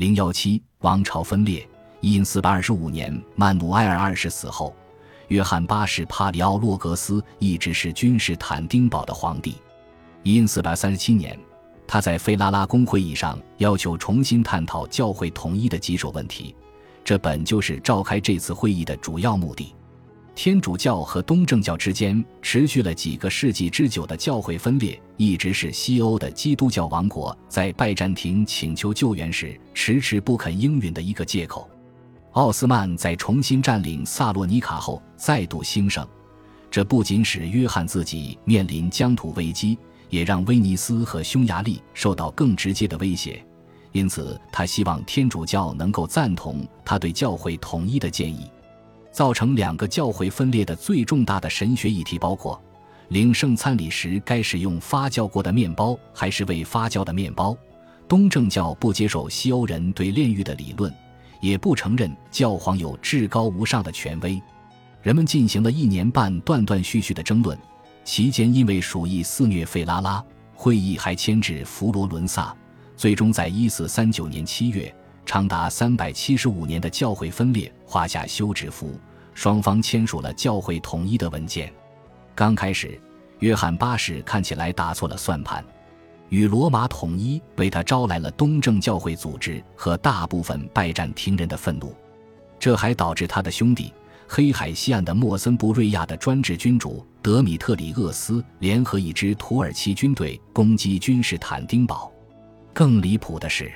零幺七王朝分裂。一因四百二十五年，曼努埃尔二世死后，约翰八世帕里奥洛格斯一直是君士坦丁堡的皇帝。一因四百三十七年，他在费拉拉宫会议上要求重新探讨教会统一的棘手问题，这本就是召开这次会议的主要目的。天主教和东正教之间持续了几个世纪之久的教会分裂，一直是西欧的基督教王国在拜占庭请求救援时迟迟不肯应允的一个借口。奥斯曼在重新占领萨洛尼卡后再度兴盛，这不仅使约翰自己面临疆土危机，也让威尼斯和匈牙利受到更直接的威胁。因此，他希望天主教能够赞同他对教会统一的建议。造成两个教会分裂的最重大的神学议题包括：领圣餐礼时该使用发酵过的面包还是未发酵的面包；东正教不接受西欧人对炼狱的理论。也不承认教皇有至高无上的权威，人们进行了一年半断断续续的争论，期间因为鼠疫肆虐费拉拉，会议还牵制佛罗伦萨，最终在一四三九年七月，长达三百七十五年的教会分裂画下休止符，双方签署了教会统一的文件。刚开始，约翰八世看起来打错了算盘。与罗马统一为他招来了东正教会组织和大部分拜占庭人的愤怒，这还导致他的兄弟黑海西岸的莫森布瑞亚的专制君主德米特里厄斯联合一支土耳其军队攻击君士坦丁堡。更离谱的是，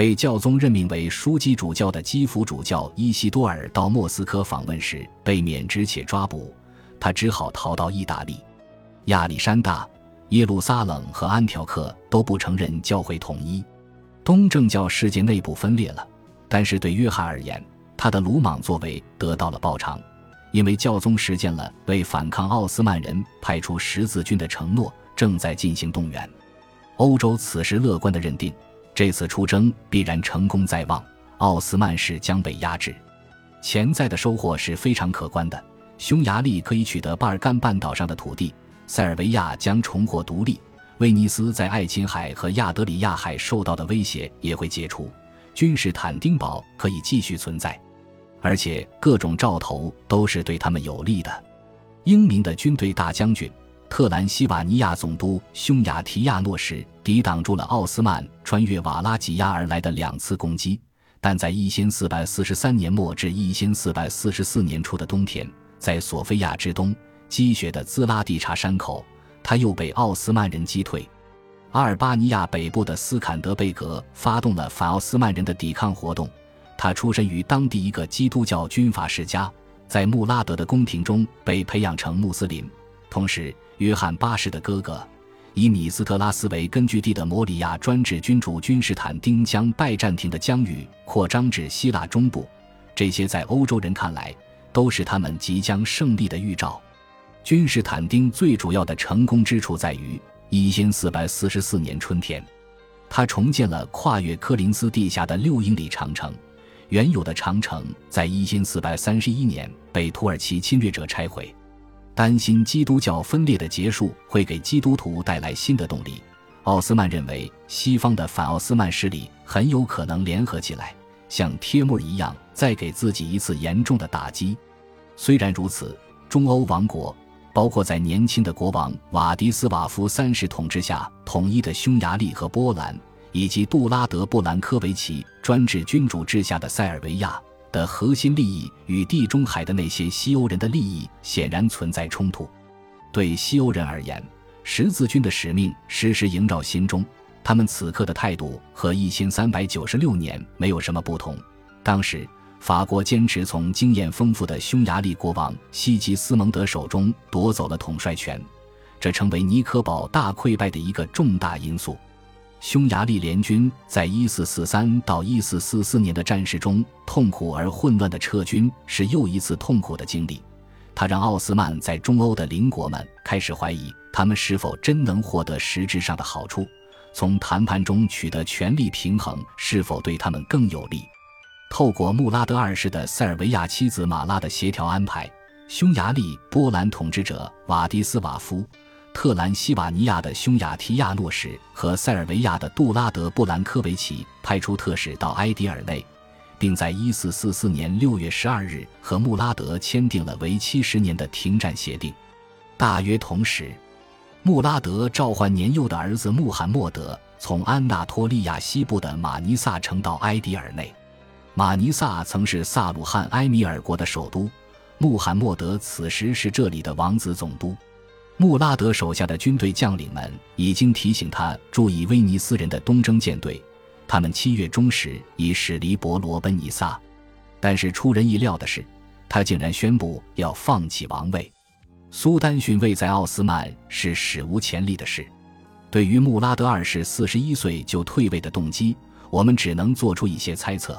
被教宗任命为枢机主教的基辅主教伊西多尔到莫斯科访问时被免职且抓捕，他只好逃到意大利、亚历山大。耶路撒冷和安条克都不承认教会统一，东正教世界内部分裂了。但是对约翰而言，他的鲁莽作为得到了报偿，因为教宗实现了为反抗奥斯曼人派出十字军的承诺，正在进行动员。欧洲此时乐观地认定，这次出征必然成功在望，奥斯曼势将被压制。潜在的收获是非常可观的，匈牙利可以取得巴尔干半岛上的土地。塞尔维亚将重获独立，威尼斯在爱琴海和亚德里亚海受到的威胁也会解除，君士坦丁堡可以继续存在，而且各种兆头都是对他们有利的。英明的军队大将军特兰西瓦尼亚总督匈牙提亚诺什抵挡住了奥斯曼穿越瓦拉几亚而来的两次攻击，但在一千四百四十三年末至一千四百四十四年初的冬天，在索菲亚之东。积雪的兹拉蒂察山口，他又被奥斯曼人击退。阿尔巴尼亚北部的斯坎德贝格发动了反奥斯曼人的抵抗活动。他出身于当地一个基督教军阀世家，在穆拉德的宫廷中被培养成穆斯林。同时，约翰八世的哥哥，以米斯特拉斯为根据地的摩里亚专制君主君士坦丁将拜占庭的疆域扩张至希腊中部。这些在欧洲人看来，都是他们即将胜利的预兆。君士坦丁最主要的成功之处在于，一千四百四十四年春天，他重建了跨越科林斯地下的六英里长城。原有的长城在一千四百三十一年被土耳其侵略者拆毁。担心基督教分裂的结束会给基督徒带来新的动力，奥斯曼认为西方的反奥斯曼势力很有可能联合起来，像帖木儿一样，再给自己一次严重的打击。虽然如此，中欧王国。包括在年轻的国王瓦迪斯瓦夫三世统治下统一的匈牙利和波兰，以及杜拉德布兰科维奇专制君主制下的塞尔维亚的核心利益与地中海的那些西欧人的利益显然存在冲突。对西欧人而言，十字军的使命时时萦绕心中。他们此刻的态度和一千三百九十六年没有什么不同。当时。法国坚持从经验丰富的匈牙利国王西吉斯蒙德手中夺走了统帅权，这成为尼科堡大溃败的一个重大因素。匈牙利联军在1443到1444年的战事中痛苦而混乱的撤军，是又一次痛苦的经历。它让奥斯曼在中欧的邻国们开始怀疑，他们是否真能获得实质上的好处，从谈判中取得权力平衡是否对他们更有利。透过穆拉德二世的塞尔维亚妻子马拉的协调安排，匈牙利波兰统治者瓦迪斯瓦夫特兰西瓦尼亚的匈牙提亚诺什和塞尔维亚的杜拉德布兰科维奇派出特使到埃迪尔内，并在1444年6月12日和穆拉德签订了为期十年的停战协定。大约同时，穆拉德召唤年幼的儿子穆罕默德从安纳托利亚西部的马尼萨城到埃迪尔内。马尼萨曾是萨鲁汉埃米尔国的首都，穆罕默德此时是这里的王子总督。穆拉德手下的军队将领们已经提醒他注意威尼斯人的东征舰队，他们七月中时已驶离伯罗奔尼撒。但是出人意料的是，他竟然宣布要放弃王位。苏丹逊位在奥斯曼是史无前例的事。对于穆拉德二世四十一岁就退位的动机，我们只能做出一些猜测。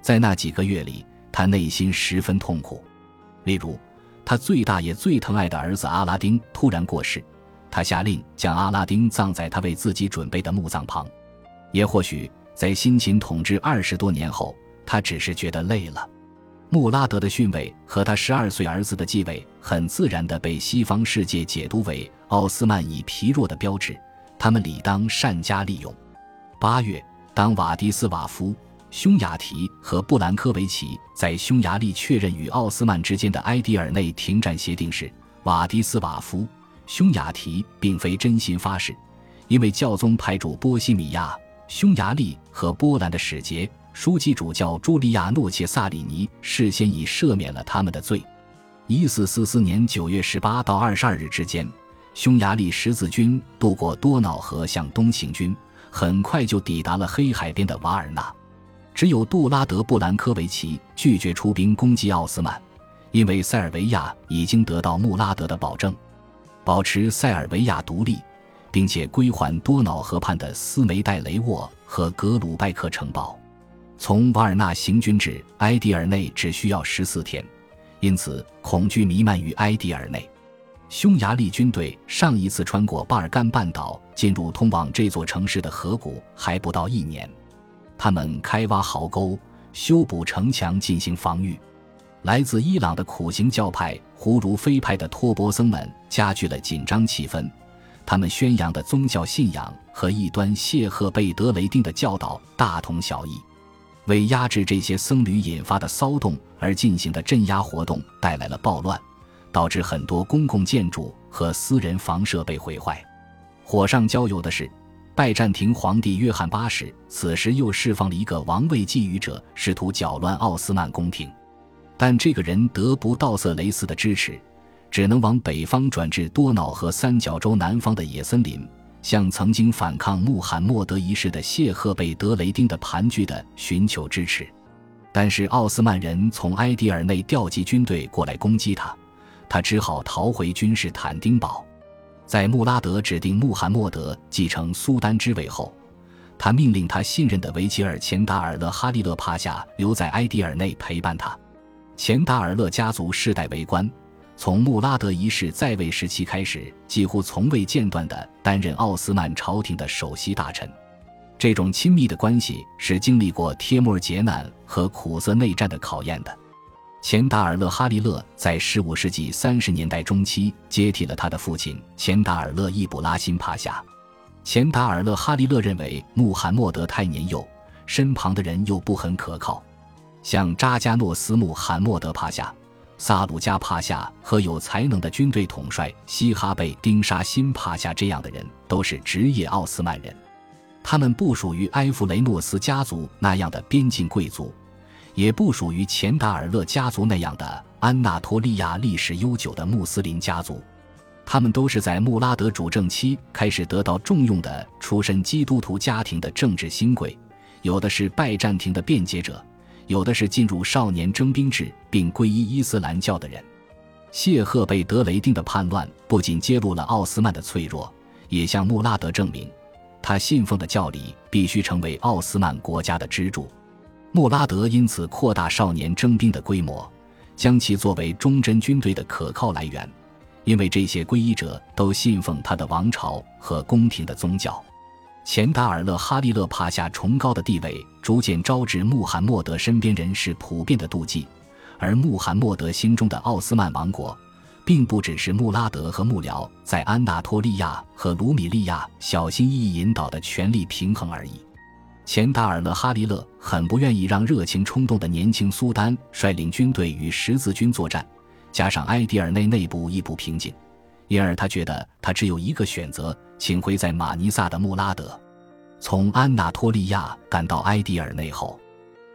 在那几个月里，他内心十分痛苦，例如。他最大也最疼爱的儿子阿拉丁突然过世，他下令将阿拉丁葬在他为自己准备的墓葬旁。也或许在辛勤统治二十多年后，他只是觉得累了。穆拉德的逊位和他十二岁儿子的继位，很自然地被西方世界解读为奥斯曼以疲弱的标志，他们理当善加利用。八月，当瓦迪斯瓦夫。匈牙提和布兰科维奇在匈牙利确认与奥斯曼之间的埃迪尔内停战协定时，瓦迪斯瓦夫、匈牙提并非真心发誓，因为教宗派驻波西米亚、匈牙利和波兰的使节书记主教朱利亚诺切萨里尼事先已赦免了他们的罪。一四四四年九月十八到二十二日之间，匈牙利十字军渡过多瑙河向东行军，很快就抵达了黑海边的瓦尔纳。只有杜拉德布兰科维奇拒绝出兵攻击奥斯曼，因为塞尔维亚已经得到穆拉德的保证，保持塞尔维亚独立，并且归还多瑙河畔的斯梅代雷沃和格鲁拜克城堡。从瓦尔纳行军至埃迪尔内只需要十四天，因此恐惧弥漫于埃迪尔内。匈牙利军队上一次穿过巴尔干半岛进入通往这座城市的河谷还不到一年。他们开挖壕沟、修补城墙进行防御。来自伊朗的苦行教派胡卢菲派的托钵僧们加剧了紧张气氛。他们宣扬的宗教信仰和异端谢赫贝德雷丁的教导大同小异。为压制这些僧侣引发的骚动而进行的镇压活动带来了暴乱，导致很多公共建筑和私人房舍被毁坏。火上浇油的是。拜占庭皇帝约翰八世此时又释放了一个王位觊觎者，试图搅乱奥斯曼宫廷，但这个人得不到色雷斯的支持，只能往北方转至多瑙河三角洲南方的野森林，向曾经反抗穆罕默德一世的谢赫贝德雷丁的盘踞的寻求支持。但是奥斯曼人从埃迪尔内调集军队过来攻击他，他只好逃回君士坦丁堡。在穆拉德指定穆罕默德继承苏丹之位后，他命令他信任的维吉尔钱达尔勒哈利勒帕夏留在埃迪尔内陪伴他。钱达尔勒家族世代为官，从穆拉德一世在位时期开始，几乎从未间断地担任奥斯曼朝廷的首席大臣。这种亲密的关系是经历过帖木儿劫难和苦涩内战的考验的。钱达尔勒哈利勒在15世纪30年代中期接替了他的父亲钱达尔勒易卜拉欣帕夏。钱达尔勒哈利勒认为穆罕默德太年幼，身旁的人又不很可靠，像扎加诺斯穆罕默德帕夏、萨鲁加帕夏和有才能的军队统帅西哈贝丁沙辛帕夏这样的人都是职业奥斯曼人，他们不属于埃弗雷诺斯家族那样的边境贵族。也不属于钱达尔勒家族那样的安纳托利亚历史悠久的穆斯林家族，他们都是在穆拉德主政期开始得到重用的出身基督徒家庭的政治新贵，有的是拜占庭的辩解者，有的是进入少年征兵制并皈依伊斯兰教的人。谢赫贝德雷丁的叛乱不仅揭露了奥斯曼的脆弱，也向穆拉德证明，他信奉的教理必须成为奥斯曼国家的支柱。穆拉德因此扩大少年征兵的规模，将其作为忠贞军队的可靠来源，因为这些皈依者都信奉他的王朝和宫廷的宗教。钱达尔勒哈利勒帕夏崇高的地位，逐渐招致穆罕默德身边人士普遍的妒忌，而穆罕默德心中的奥斯曼王国，并不只是穆拉德和幕僚在安纳托利亚和卢米利亚小心翼翼引导的权力平衡而已。钱达尔勒哈利勒很不愿意让热情冲动的年轻苏丹率领军队与十字军作战，加上埃迪尔内内部亦不平静，因而他觉得他只有一个选择，请回在马尼萨的穆拉德。从安纳托利亚赶到埃迪尔内后，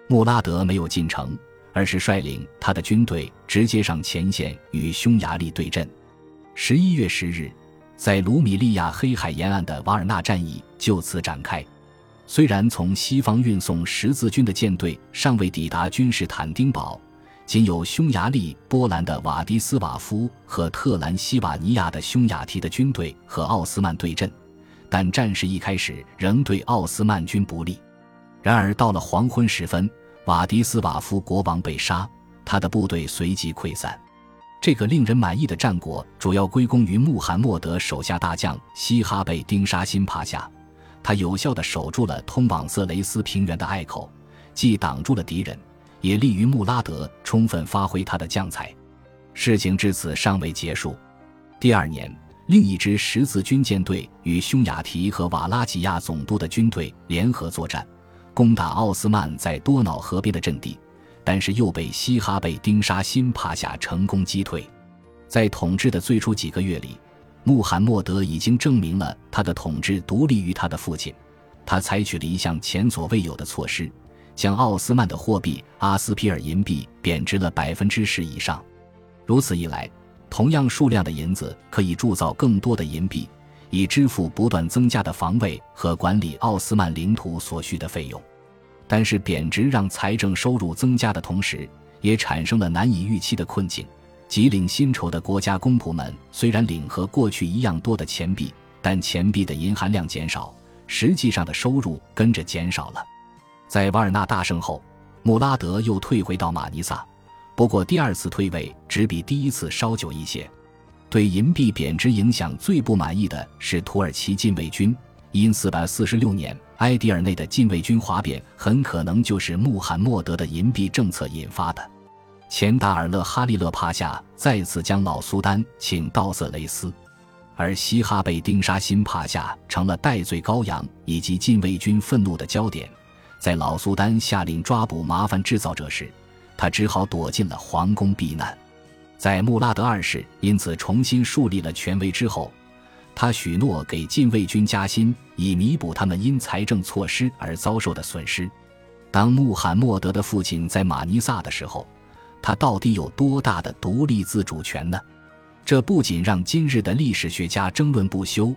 穆拉德没有进城。而是率领他的军队直接上前线与匈牙利对阵。十一月十日，在卢米利亚黑海沿岸的瓦尔纳战役就此展开。虽然从西方运送十字军的舰队尚未抵达君士坦丁堡，仅有匈牙利、波兰的瓦迪斯瓦夫和特兰西瓦尼亚的匈牙提的军队和奥斯曼对阵，但战事一开始仍对奥斯曼军不利。然而到了黄昏时分。瓦迪斯瓦夫国王被杀，他的部队随即溃散。这个令人满意的战果主要归功于穆罕默德手下大将西哈贝丁沙辛帕夏，他有效地守住了通往色雷斯平原的隘口，既挡住了敌人，也利于穆拉德充分发挥他的将才。事情至此尚未结束。第二年，另一支十字军舰队与匈牙提和瓦拉吉亚总督的军队联合作战。攻打奥斯曼在多瑙河边的阵地，但是又被西哈贝丁沙辛帕夏成功击退。在统治的最初几个月里，穆罕默德已经证明了他的统治独立于他的父亲。他采取了一项前所未有的措施，将奥斯曼的货币阿斯皮尔银币贬值了百分之十以上。如此一来，同样数量的银子可以铸造更多的银币。以支付不断增加的防卫和管理奥斯曼领土所需的费用，但是贬值让财政收入增加的同时，也产生了难以预期的困境。即领薪酬的国家公仆们虽然领和过去一样多的钱币，但钱币的银含量减少，实际上的收入跟着减少了。在瓦尔纳大胜后，穆拉德又退回到马尼萨，不过第二次退位只比第一次稍久一些。对银币贬值影响最不满意的是土耳其禁卫军，因四百四十六年埃迪尔内的禁卫军哗变，很可能就是穆罕默德的银币政策引发的。钱达尔勒哈利勒帕夏再次将老苏丹请到色雷斯，而西哈贝丁沙辛帕夏成了戴罪羔羊以及禁卫军愤怒的焦点。在老苏丹下令抓捕麻烦制造者时，他只好躲进了皇宫避难。在穆拉德二世因此重新树立了权威之后，他许诺给禁卫军加薪，以弥补他们因财政措施而遭受的损失。当穆罕默德的父亲在马尼萨的时候，他到底有多大的独立自主权呢？这不仅让今日的历史学家争论不休，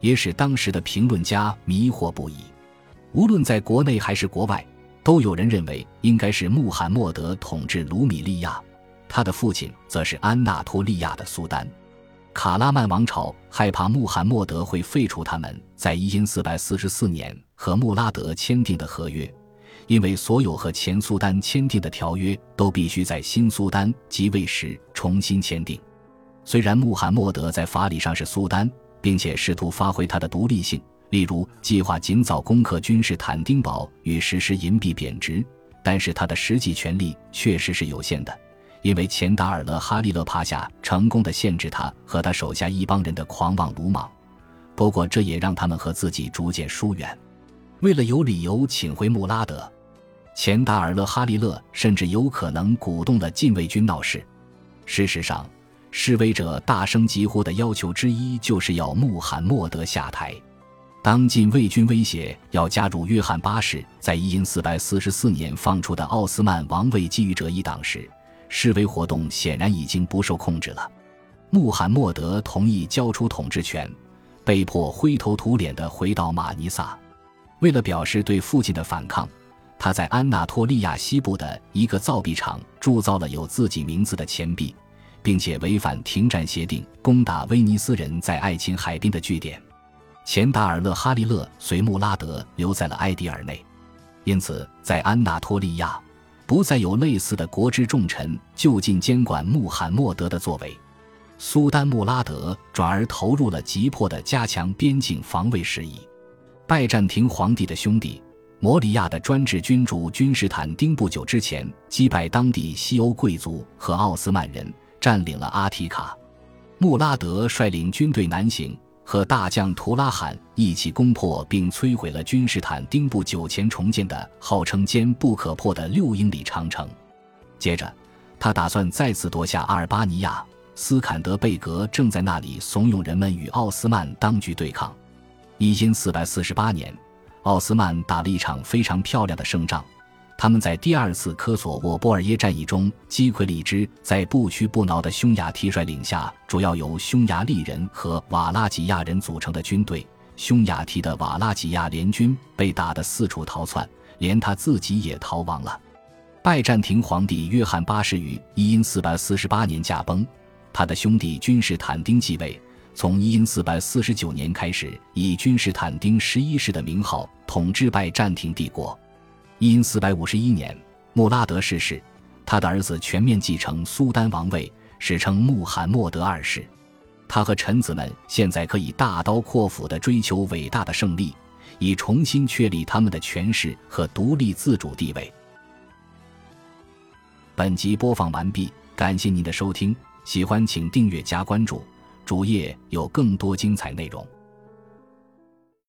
也使当时的评论家迷惑不已。无论在国内还是国外，都有人认为应该是穆罕默德统治卢米利亚。他的父亲则是安纳托利亚的苏丹，卡拉曼王朝害怕穆罕默德会废除他们在一因四百四十四年和穆拉德签订的合约，因为所有和前苏丹签订的条约都必须在新苏丹即位时重新签订。虽然穆罕默德在法理上是苏丹，并且试图发挥他的独立性，例如计划尽早攻克君士坦丁堡与实施银币贬值，但是他的实际权力确实是有限的。因为钱达尔勒哈利勒帕夏成功的限制他和他手下一帮人的狂妄鲁莽，不过这也让他们和自己逐渐疏远。为了有理由请回穆拉德，钱达尔勒哈利勒甚至有可能鼓动了禁卫军闹事。事实上，示威者大声疾呼的要求之一就是要穆罕默德下台。当禁卫军威胁要加入约翰八世在一因四百四四年放出的奥斯曼王位觊觎者一党时，示威活动显然已经不受控制了。穆罕默德同意交出统治权，被迫灰头土脸地回到马尼萨。为了表示对父亲的反抗，他在安纳托利亚西部的一个造币厂铸造了有自己名字的钱币，并且违反停战协定，攻打威尼斯人在爱琴海滨的据点。钱达尔勒哈利勒随穆拉德留在了埃迪尔内，因此在安纳托利亚。不再有类似的国之重臣就近监管穆罕默德的作为，苏丹穆拉德转而投入了急迫的加强边境防卫事宜。拜占庭皇帝的兄弟摩里亚的专制君主君士坦丁不久之前击败当地西欧贵族和奥斯曼人，占领了阿提卡。穆拉德率领军队南行，和大将图拉罕一起攻破并摧毁了君士坦丁不久前重建的号称坚不可破的六英里长城。接着，他打算再次夺下阿尔巴尼亚。斯坎德贝格正在那里怂恿人们与奥斯曼当局对抗。一因四百四十八年，奥斯曼打了一场非常漂亮的胜仗。他们在第二次科索沃波尔耶战役中击溃了一支在不屈不挠的匈牙提率领下，主要由匈牙利人和瓦拉吉亚人组成的军队。匈牙提的瓦拉吉亚联军被打得四处逃窜，连他自己也逃亡了。拜占庭皇帝约翰八世于一因四百四八年驾崩。他的兄弟君士坦丁继位，从一因四百四十九年开始，以君士坦丁十一世的名号统治拜占庭帝国。一因四百五十一年，穆拉德逝世，他的儿子全面继承苏丹王位，史称穆罕默德二世。他和臣子们现在可以大刀阔斧地追求伟大的胜利，以重新确立他们的权势和独立自主地位。本集播放完毕，感谢您的收听。喜欢请订阅加关注，主页有更多精彩内容。